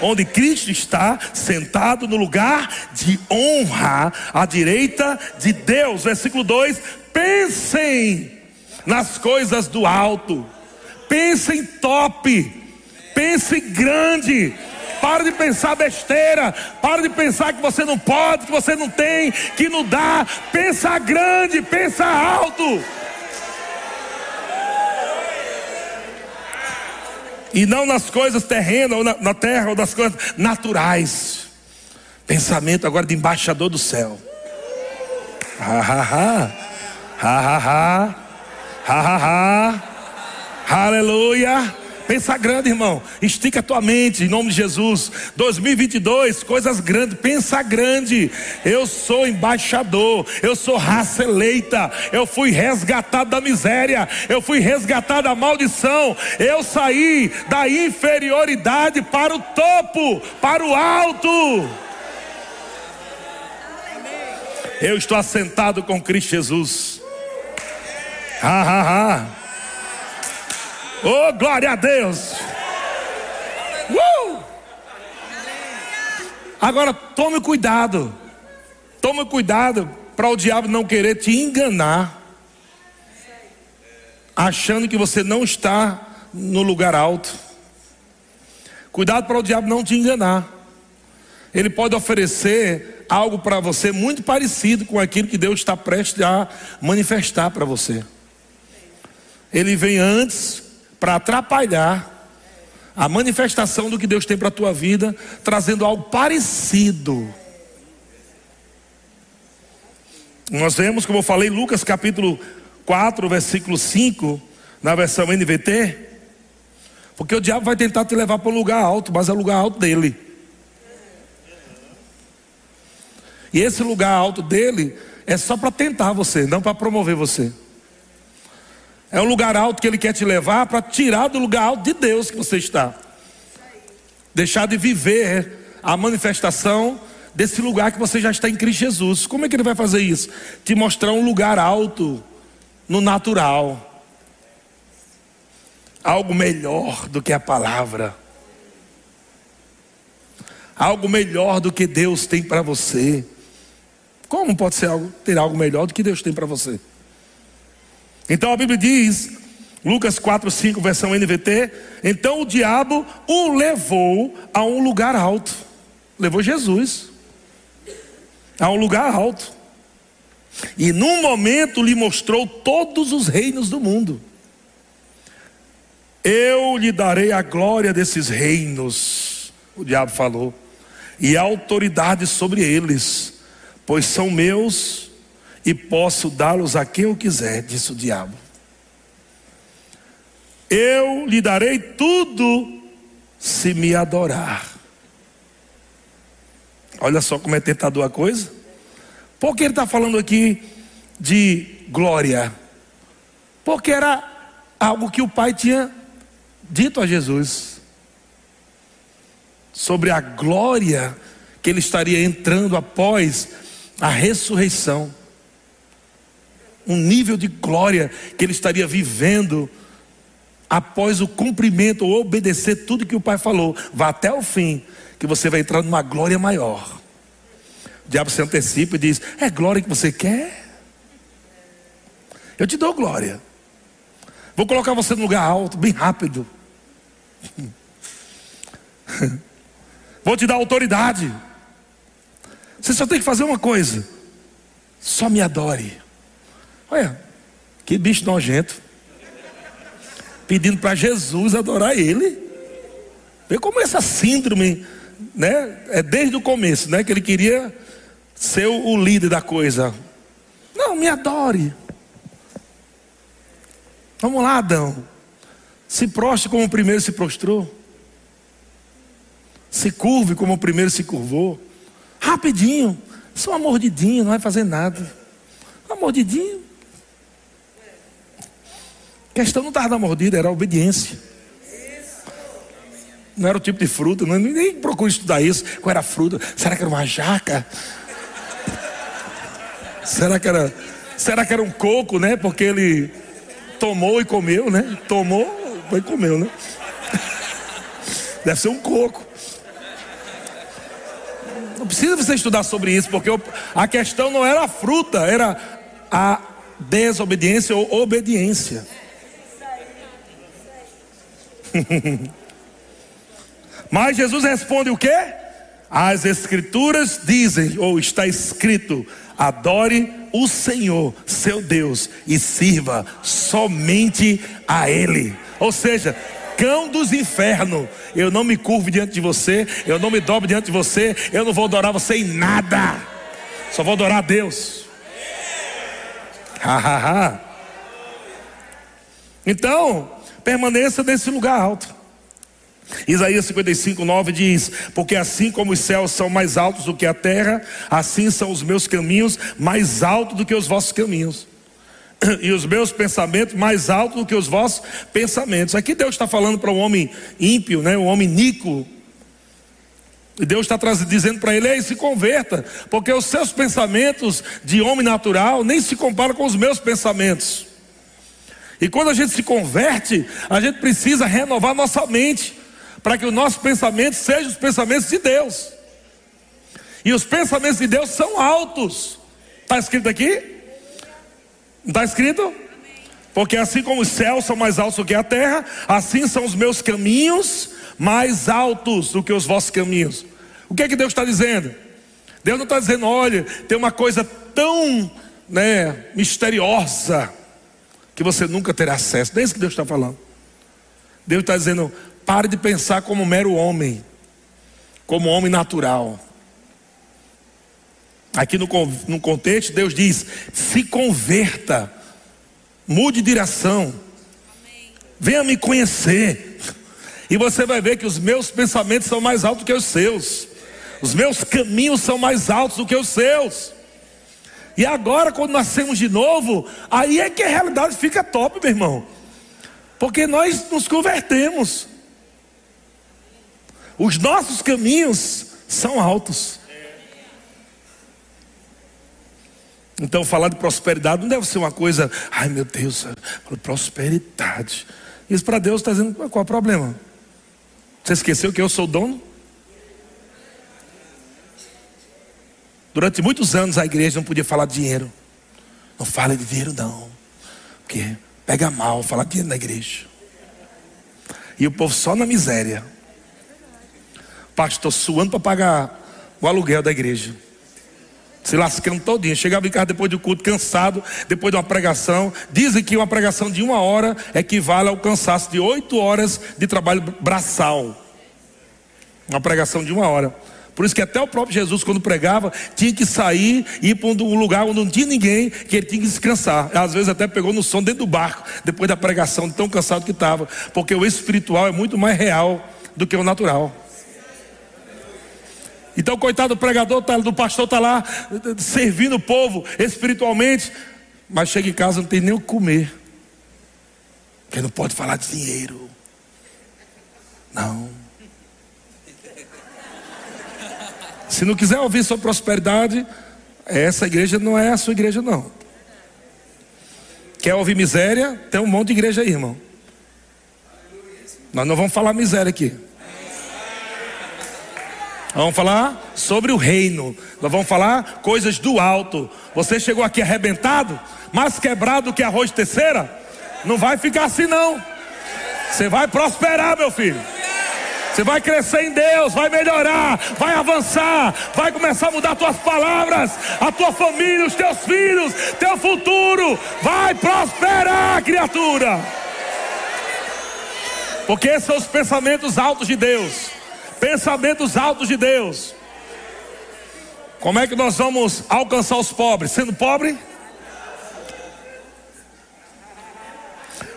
onde Cristo está sentado no lugar de honra à direita de Deus. Versículo 2: pensem nas coisas do alto, pensem top, pensem grande. Para de pensar besteira. Para de pensar que você não pode, que você não tem, que não dá. Pensa grande, pensa alto. E não nas coisas terrenas, ou na, na terra, ou nas coisas naturais. Pensamento agora de embaixador do céu. Ha ha ha. Ha ha ha. Ha ha ha. Aleluia. Pensa grande, irmão. Estica a tua mente em nome de Jesus. 2022, coisas grandes. Pensa grande. Eu sou embaixador. Eu sou raça eleita. Eu fui resgatado da miséria. Eu fui resgatado da maldição. Eu saí da inferioridade para o topo, para o alto. Eu estou assentado com Cristo Jesus. Ha ha ha. Oh, glória a Deus. Uh! Agora tome cuidado. Tome cuidado para o diabo não querer te enganar, achando que você não está no lugar alto. Cuidado para o diabo não te enganar. Ele pode oferecer algo para você muito parecido com aquilo que Deus está prestes a manifestar para você. Ele vem antes para atrapalhar a manifestação do que Deus tem para a tua vida, trazendo algo parecido. Nós vemos, como eu falei, Lucas capítulo 4, versículo 5, na versão NVT, porque o diabo vai tentar te levar para um lugar alto, mas é o lugar alto dele. E esse lugar alto dele é só para tentar você, não para promover você. É um lugar alto que Ele quer te levar para tirar do lugar alto de Deus que você está. Deixar de viver a manifestação desse lugar que você já está em Cristo Jesus. Como é que Ele vai fazer isso? Te mostrar um lugar alto no natural. Algo melhor do que a palavra. Algo melhor do que Deus tem para você. Como pode ser algo, ter algo melhor do que Deus tem para você? Então a Bíblia diz, Lucas 4, 5, versão NVT: então o diabo o levou a um lugar alto, levou Jesus a um lugar alto, e num momento lhe mostrou todos os reinos do mundo. Eu lhe darei a glória desses reinos, o diabo falou, e a autoridade sobre eles, pois são meus e posso dá-los a quem eu quiser, disse o diabo. Eu lhe darei tudo se me adorar. Olha só como é tentador a coisa. Por que ele está falando aqui de glória? Porque era algo que o pai tinha dito a Jesus sobre a glória que ele estaria entrando após a ressurreição um nível de glória que ele estaria vivendo após o cumprimento ou obedecer tudo que o Pai falou. Vá até o fim, que você vai entrar numa glória maior. O diabo se antecipa e diz: É glória que você quer? Eu te dou glória. Vou colocar você no lugar alto, bem rápido. *laughs* Vou te dar autoridade. Você só tem que fazer uma coisa: só me adore. Olha, que bicho nojento. Pedindo para Jesus adorar ele. Vê como essa síndrome, né? É desde o começo, né? Que ele queria ser o líder da coisa. Não, me adore. Vamos lá, Adão. Se prostre como o primeiro se prostrou. Se curve como o primeiro se curvou. Rapidinho. Só uma mordidinha, não vai fazer nada. Uma mordidinha. A questão não estava na mordida, era a obediência. Não era o tipo de fruta, não, nem procure estudar isso. Qual era a fruta? Será que era uma jaca? Será que era, Será que era um coco, né? Porque ele tomou e comeu, né? Tomou, e comeu, né? *laughs* Deve ser um coco. Não precisa você estudar sobre isso, porque a questão não era a fruta, era a desobediência ou obediência. *laughs* Mas Jesus responde o que? As escrituras dizem, ou está escrito: adore o Senhor, seu Deus, e sirva somente a Ele. Ou seja, cão dos infernos, eu não me curvo diante de você, eu não me dobro diante de você, eu não vou adorar você em nada, só vou adorar a Deus. Ha, ha, ha. Então, permaneça nesse lugar alto. Isaías 55, 9 diz: Porque assim como os céus são mais altos do que a terra, assim são os meus caminhos mais altos do que os vossos caminhos, *clears throat* e os meus pensamentos mais altos do que os vossos pensamentos. Aqui Deus está falando para o um homem ímpio, né, um homem nico. E Deus está dizendo para ele: Ei, se converta, porque os seus pensamentos de homem natural nem se comparam com os meus pensamentos. E quando a gente se converte, a gente precisa renovar nossa mente para que os nossos pensamentos sejam os pensamentos de Deus. E os pensamentos de Deus são altos. Está escrito aqui? Não está escrito? Porque assim como os céus são mais altos do que a terra, assim são os meus caminhos mais altos do que os vossos caminhos. O que é que Deus está dizendo? Deus não está dizendo, olha, tem uma coisa tão né, misteriosa que você nunca terá acesso. É isso que Deus está falando. Deus está dizendo, Pare de pensar como mero homem, como homem natural. Aqui no, no contexto, Deus diz: se converta, mude de direção, venha me conhecer, e você vai ver que os meus pensamentos são mais altos que os seus, os meus caminhos são mais altos do que os seus. E agora, quando nascemos de novo, aí é que a realidade fica top, meu irmão, porque nós nos convertemos. Os nossos caminhos são altos. Então, falar de prosperidade não deve ser uma coisa, ai meu Deus, prosperidade. Isso para Deus está dizendo, qual é o problema? Você esqueceu que eu sou dono? Durante muitos anos a igreja não podia falar de dinheiro. Não fala de dinheiro, não. Porque pega mal falar de dinheiro na igreja. E o povo só na miséria pastor suando para pagar o aluguel da igreja. Se lascando todinho. Chegava em casa depois do culto, cansado, depois de uma pregação. Dizem que uma pregação de uma hora equivale ao cansaço de oito horas de trabalho braçal. Uma pregação de uma hora. Por isso que até o próprio Jesus, quando pregava, tinha que sair e ir para um lugar onde não tinha ninguém, que ele tinha que descansar. Às vezes até pegou no som dentro do barco, depois da pregação, de tão cansado que estava. Porque o espiritual é muito mais real do que o natural. Então, coitado do pregador, tá, do pastor está lá servindo o povo espiritualmente, mas chega em casa não tem nem o que comer, porque não pode falar de dinheiro. Não. Se não quiser ouvir sobre prosperidade, essa igreja não é a sua igreja, não. Quer ouvir miséria? Tem um monte de igreja aí, irmão. Nós não vamos falar miséria aqui. Vamos falar sobre o reino. Nós vamos falar coisas do alto. Você chegou aqui arrebentado, mais quebrado que arroz terceira? Não vai ficar assim não. Você vai prosperar, meu filho. Você vai crescer em Deus, vai melhorar, vai avançar, vai começar a mudar tuas palavras, a tua família, os teus filhos, teu futuro. Vai prosperar, criatura. Porque esses são os pensamentos altos de Deus pensamentos altos de Deus. Como é que nós vamos alcançar os pobres? Sendo pobre?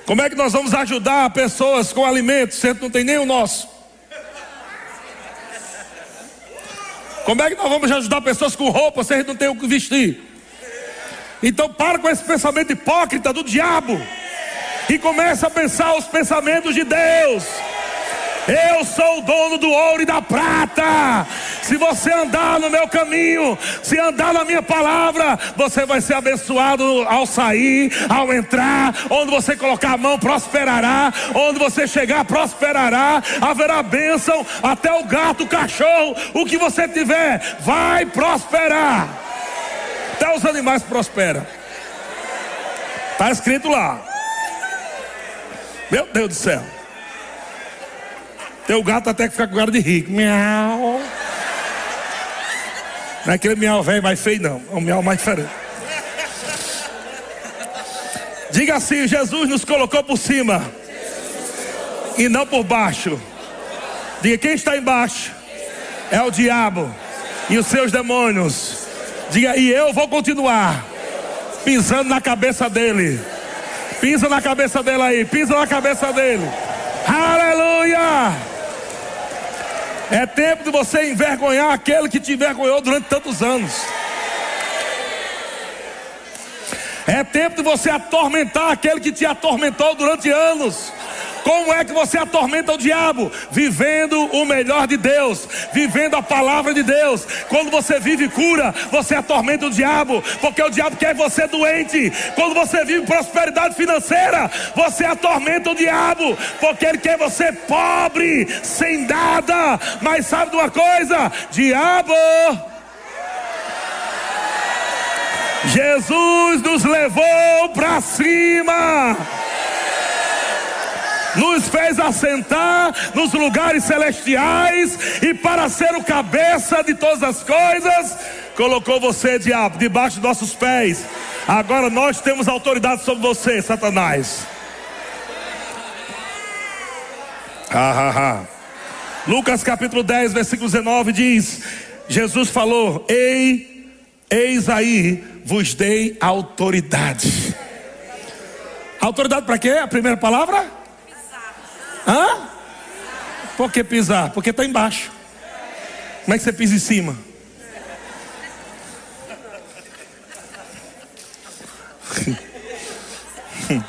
Como é que nós vamos ajudar pessoas com alimentos, sendo que não tem nem o nosso? Como é que nós vamos ajudar pessoas com roupa, se gente não tem o que vestir? Então para com esse pensamento hipócrita do diabo e começa a pensar os pensamentos de Deus. Eu sou o dono do ouro e da prata. Se você andar no meu caminho, se andar na minha palavra, você vai ser abençoado ao sair, ao entrar, onde você colocar a mão, prosperará, onde você chegar, prosperará, haverá bênção, até o gato, o cachorro, o que você tiver, vai prosperar. Até os animais prosperam. Está escrito lá. Meu Deus do céu. Teu gato até que fica com cara de rico. Miau. Não é aquele miau velho mais feio, não. É um miau mais diferente. Diga assim: Jesus nos colocou por cima e não por baixo. Diga: quem está embaixo é o diabo e os seus demônios. Diga: e eu vou continuar pisando na cabeça dele. Pisa na cabeça dele aí, pisa na cabeça dele. Aleluia! É tempo de você envergonhar aquele que te envergonhou durante tantos anos. É tempo de você atormentar aquele que te atormentou durante anos. Como é que você atormenta o diabo? Vivendo o melhor de Deus, vivendo a palavra de Deus. Quando você vive cura, você atormenta o diabo, porque o diabo quer você doente. Quando você vive prosperidade financeira, você atormenta o diabo, porque ele quer você pobre, sem nada. Mas sabe de uma coisa? Diabo. Jesus nos levou para cima nos fez assentar nos lugares celestiais e para ser o cabeça de todas as coisas, colocou você, diabo, debaixo dos nossos pés. Agora nós temos autoridade sobre você, Satanás. Ha. Lucas capítulo 10, versículo 19 diz: Jesus falou: Ei, eis aí, vos dei autoridade. Autoridade para quê? A primeira palavra? Hã? Por que pisar? Porque está embaixo. Como é que você pisa em cima? *laughs*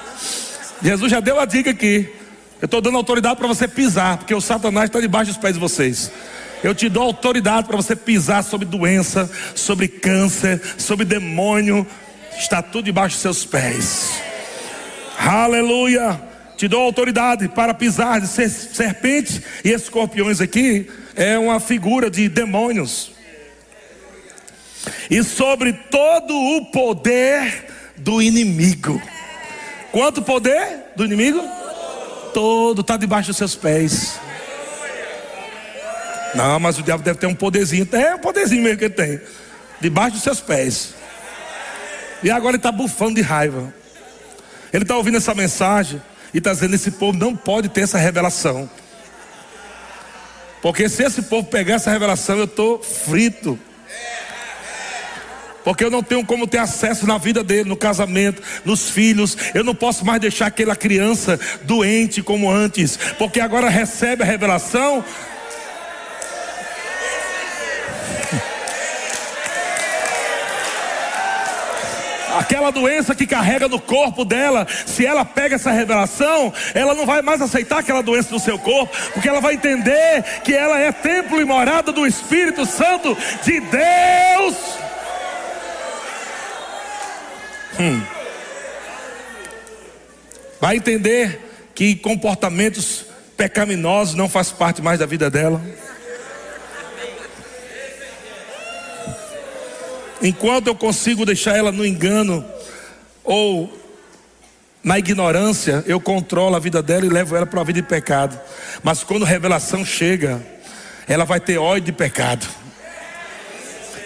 Jesus já deu a dica aqui. Eu estou dando autoridade para você pisar, porque o Satanás está debaixo dos pés de vocês. Eu te dou autoridade para você pisar sobre doença, sobre câncer, sobre demônio. Está tudo debaixo dos seus pés. Aleluia te dou autoridade para pisar de serpentes e escorpiões aqui é uma figura de demônios. E sobre todo o poder do inimigo. Quanto poder do inimigo? Todo está debaixo dos seus pés. Não, mas o diabo deve ter um poderzinho. É um poderzinho mesmo que ele tem. Debaixo dos seus pés. E agora ele está bufando de raiva. Ele está ouvindo essa mensagem. E está dizendo: esse povo não pode ter essa revelação. Porque se esse povo pegar essa revelação, eu estou frito. Porque eu não tenho como ter acesso na vida dele, no casamento, nos filhos. Eu não posso mais deixar aquela criança doente como antes. Porque agora recebe a revelação aquela doença que carrega no corpo dela, se ela pega essa revelação, ela não vai mais aceitar aquela doença no seu corpo, porque ela vai entender que ela é templo e morada do Espírito Santo de Deus. Hum. Vai entender que comportamentos pecaminosos não faz parte mais da vida dela. Enquanto eu consigo deixar ela no engano ou na ignorância, eu controlo a vida dela e levo ela para uma vida de pecado. Mas quando a revelação chega, ela vai ter ódio de pecado.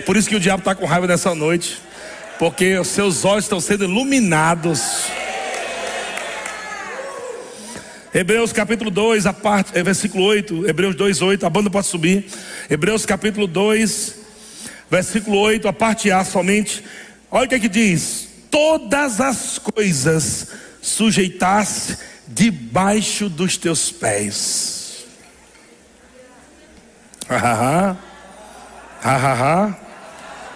Por isso que o diabo está com raiva nessa noite, porque os seus olhos estão sendo iluminados. Hebreus capítulo 2, a parte, é versículo 8, Hebreus 2, 8, a banda pode subir. Hebreus capítulo 2, versículo 8, a parte A somente. Olha o que é que diz: Todas as coisas sujeitasse debaixo dos teus pés. Ah, ah,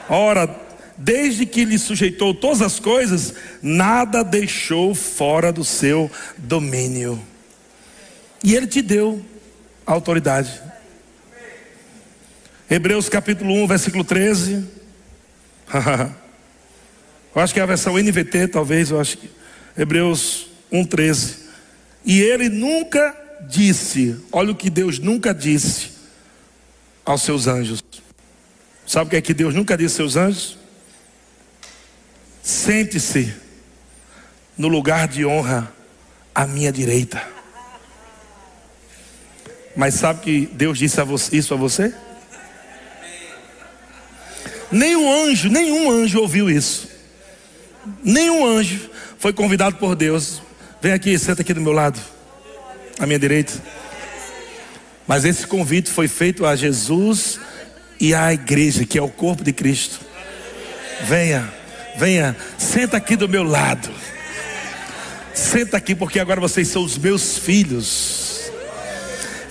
Ora, desde que lhe sujeitou todas as coisas, nada deixou fora do seu domínio. E ele te deu autoridade. Hebreus capítulo 1, versículo 13. *laughs* eu acho que é a versão NVT, talvez, eu acho que. Hebreus 1, 13. E ele nunca disse, olha o que Deus nunca disse aos seus anjos. Sabe o que é que Deus nunca disse aos seus anjos? Sente-se no lugar de honra à minha direita. Mas sabe que Deus disse a você, isso a você? Nenhum anjo, nenhum anjo ouviu isso. Nenhum anjo foi convidado por Deus. Vem aqui, senta aqui do meu lado, à minha direita. Mas esse convite foi feito a Jesus e à igreja, que é o corpo de Cristo. Venha, venha, senta aqui do meu lado. Senta aqui, porque agora vocês são os meus filhos.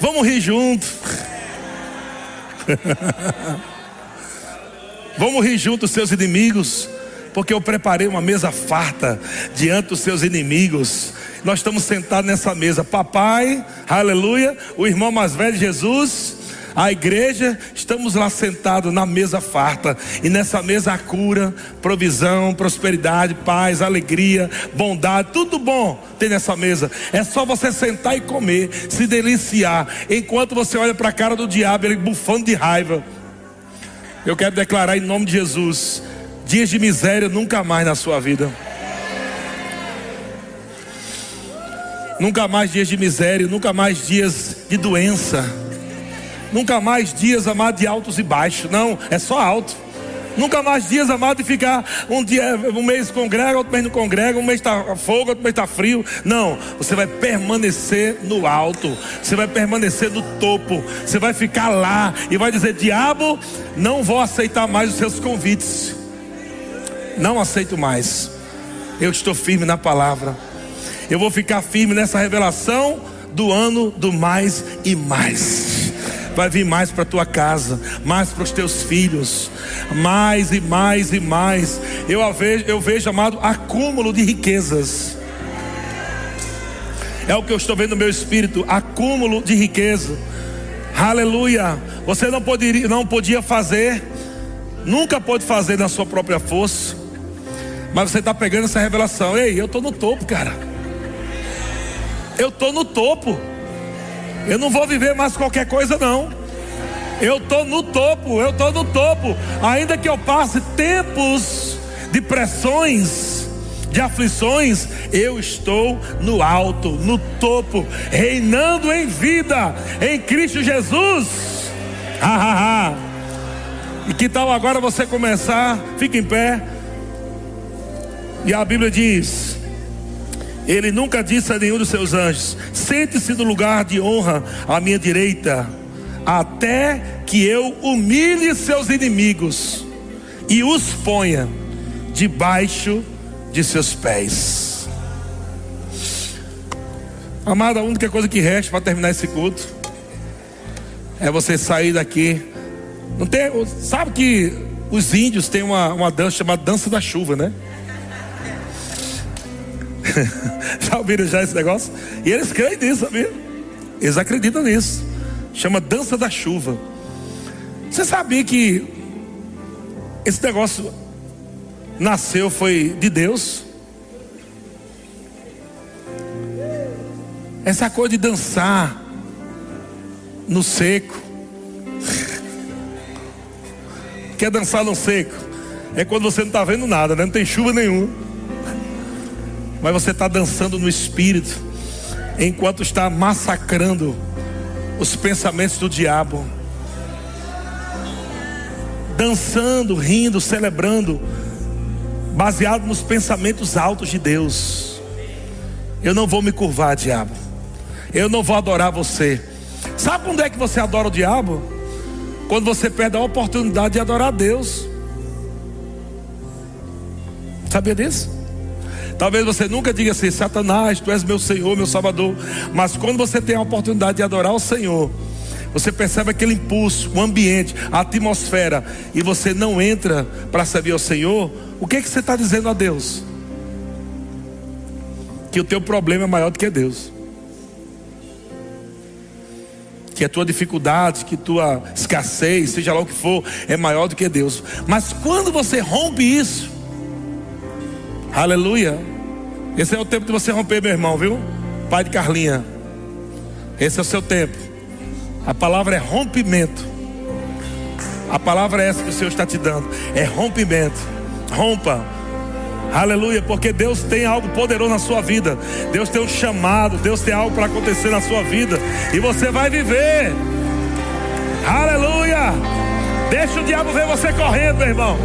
Vamos rir junto. *laughs* Vamos rir junto, seus inimigos, porque eu preparei uma mesa farta diante dos seus inimigos. Nós estamos sentados nessa mesa, papai, aleluia, o irmão mais velho Jesus, a igreja, estamos lá sentados na mesa farta, e nessa mesa há cura, provisão, prosperidade, paz, alegria, bondade, tudo bom tem nessa mesa. É só você sentar e comer, se deliciar, enquanto você olha para a cara do diabo, ele bufando de raiva. Eu quero declarar em nome de Jesus: dias de miséria nunca mais na sua vida. Nunca mais dias de miséria, nunca mais dias de doença. Nunca mais dias, amado, de altos e baixos. Não, é só alto. Nunca mais dias, amado, de ficar um dia, um mês congrega, outro mês não congrega, um mês está fogo, outro mês está frio. Não, você vai permanecer no alto, você vai permanecer no topo, você vai ficar lá e vai dizer: Diabo, não vou aceitar mais os seus convites. Não aceito mais. Eu estou firme na palavra. Eu vou ficar firme nessa revelação do ano do mais e mais vai vir mais para tua casa, mais para os teus filhos, mais e mais e mais. Eu vejo, eu vejo, amado, acúmulo de riquezas. É o que eu estou vendo no meu espírito, acúmulo de riqueza. Aleluia. Você não poderia, não podia fazer, nunca pôde fazer na sua própria força. Mas você está pegando essa revelação. Ei, eu estou no topo, cara. Eu estou no topo. Eu não vou viver mais qualquer coisa, não. Eu estou no topo, eu estou no topo. Ainda que eu passe tempos de pressões, de aflições, eu estou no alto, no topo, reinando em vida, em Cristo Jesus. Ha, ha, ha. E que tal agora você começar? Fique em pé. E a Bíblia diz: ele nunca disse a nenhum dos seus anjos: Sente-se no lugar de honra à minha direita, até que eu humilhe seus inimigos e os ponha debaixo de seus pés. Amada, a única coisa que resta para terminar esse culto é você sair daqui. Não tem, sabe que os índios têm uma, uma dança chamada dança da chuva, né? *laughs* já ouviram já esse negócio? E eles creem nisso, sabia? Eles acreditam nisso. Chama dança da chuva. Você sabia que esse negócio nasceu foi de Deus? Essa coisa de dançar no seco. Quer dançar no seco? É quando você não está vendo nada, né? não tem chuva nenhuma mas você está dançando no espírito, enquanto está massacrando os pensamentos do diabo, dançando, rindo, celebrando, baseado nos pensamentos altos de Deus. Eu não vou me curvar, diabo. Eu não vou adorar você. Sabe quando é que você adora o diabo? Quando você perde a oportunidade de adorar a Deus. Sabia disso? Talvez você nunca diga assim, Satanás, tu és meu Senhor, meu Salvador. Mas quando você tem a oportunidade de adorar o Senhor, você percebe aquele impulso, o ambiente, a atmosfera, e você não entra para servir ao Senhor, o que, é que você está dizendo a Deus? Que o teu problema é maior do que Deus. que a tua dificuldade, que tua escassez, seja lá o que for, é maior do que Deus. Mas quando você rompe isso, aleluia. Esse é o tempo de você romper, meu irmão, viu? Pai de Carlinha. Esse é o seu tempo. A palavra é rompimento. A palavra é essa que o Senhor está te dando. É rompimento. Rompa. Aleluia, porque Deus tem algo poderoso na sua vida. Deus tem um chamado, Deus tem algo para acontecer na sua vida. E você vai viver. Aleluia. Deixa o diabo ver você correndo, meu irmão.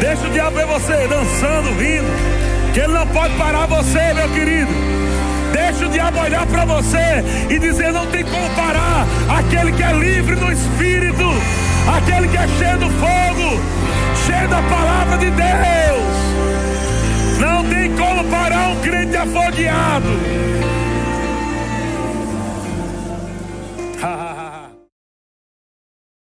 Deixa o diabo ver você dançando, rindo. Que ele não pode parar você, meu querido. Deixa o diabo olhar para você e dizer: não tem como parar. Aquele que é livre no espírito, aquele que é cheio do fogo, cheio da palavra de Deus. Não tem como parar um crente afogueado.